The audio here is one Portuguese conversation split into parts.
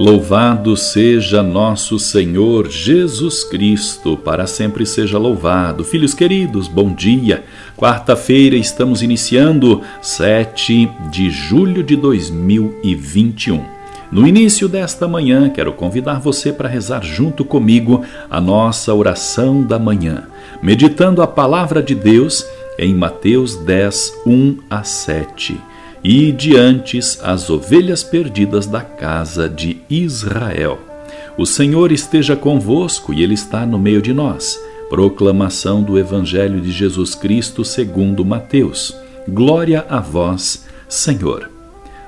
Louvado seja nosso Senhor Jesus Cristo, para sempre seja louvado. Filhos queridos, bom dia. Quarta-feira estamos iniciando 7 de julho de 2021. No início desta manhã, quero convidar você para rezar junto comigo a nossa oração da manhã, meditando a palavra de Deus em Mateus 10, 1 a 7 e diante as ovelhas perdidas da casa de Israel. O Senhor esteja convosco e Ele está no meio de nós. Proclamação do Evangelho de Jesus Cristo segundo Mateus. Glória a vós, Senhor.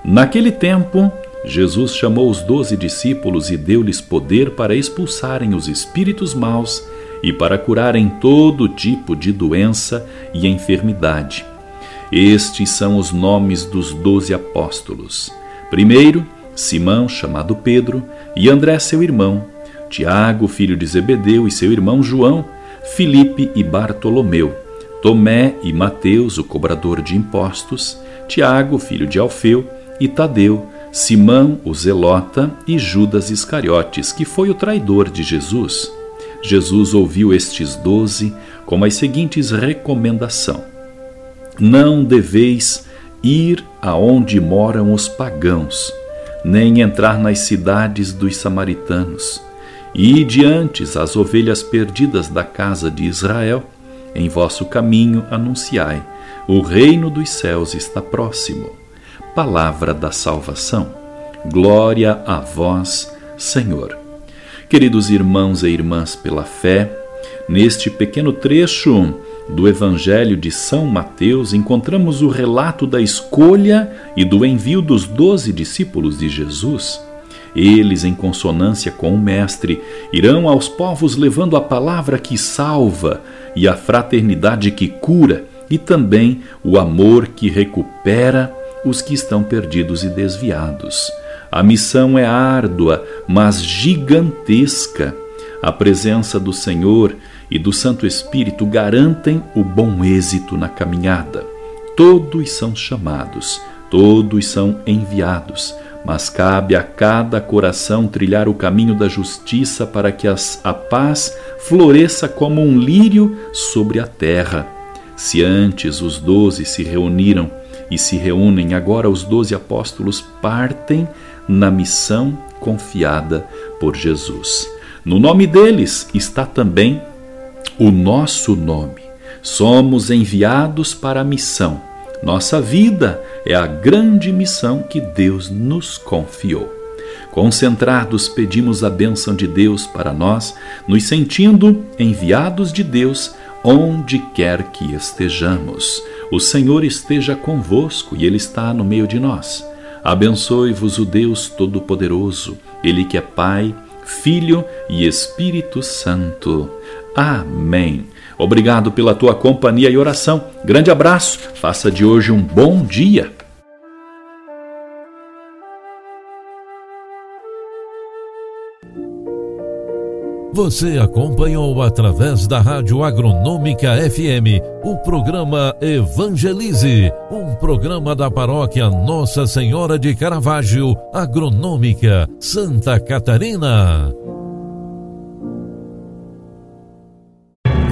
Naquele tempo, Jesus chamou os doze discípulos e deu-lhes poder para expulsarem os espíritos maus e para curarem todo tipo de doença e enfermidade. Estes são os nomes dos doze apóstolos. Primeiro, Simão, chamado Pedro, e André, seu irmão, Tiago, filho de Zebedeu, e seu irmão João, Filipe e Bartolomeu, Tomé e Mateus, o cobrador de impostos, Tiago, filho de Alfeu, e Tadeu, Simão, o zelota, e Judas Iscariotes, que foi o traidor de Jesus. Jesus ouviu estes doze com as seguintes recomendações não deveis ir aonde moram os pagãos, nem entrar nas cidades dos samaritanos. E diante as ovelhas perdidas da casa de Israel, em vosso caminho anunciai: o reino dos céus está próximo. Palavra da salvação. Glória a vós, Senhor. Queridos irmãos e irmãs, pela fé, neste pequeno trecho do Evangelho de São Mateus, encontramos o relato da escolha e do envio dos doze discípulos de Jesus. Eles, em consonância com o Mestre, irão aos povos levando a palavra que salva e a fraternidade que cura e também o amor que recupera os que estão perdidos e desviados. A missão é árdua, mas gigantesca. A presença do Senhor e do Santo Espírito garantem o bom êxito na caminhada. Todos são chamados, todos são enviados, mas cabe a cada coração trilhar o caminho da justiça para que as, a paz floresça como um lírio sobre a terra. Se antes os doze se reuniram e se reúnem, agora os doze apóstolos partem na missão confiada por Jesus. No nome deles está também o nosso nome. Somos enviados para a missão. Nossa vida é a grande missão que Deus nos confiou. Concentrados, pedimos a bênção de Deus para nós, nos sentindo enviados de Deus onde quer que estejamos. O Senhor esteja convosco e Ele está no meio de nós. Abençoe-vos o Deus Todo-Poderoso, Ele que é Pai, Filho e Espírito Santo. Amém. Obrigado pela tua companhia e oração. Grande abraço. Faça de hoje um bom dia. Você acompanhou através da Rádio Agronômica FM o programa Evangelize, um programa da paróquia Nossa Senhora de Caravaggio, Agronômica, Santa Catarina.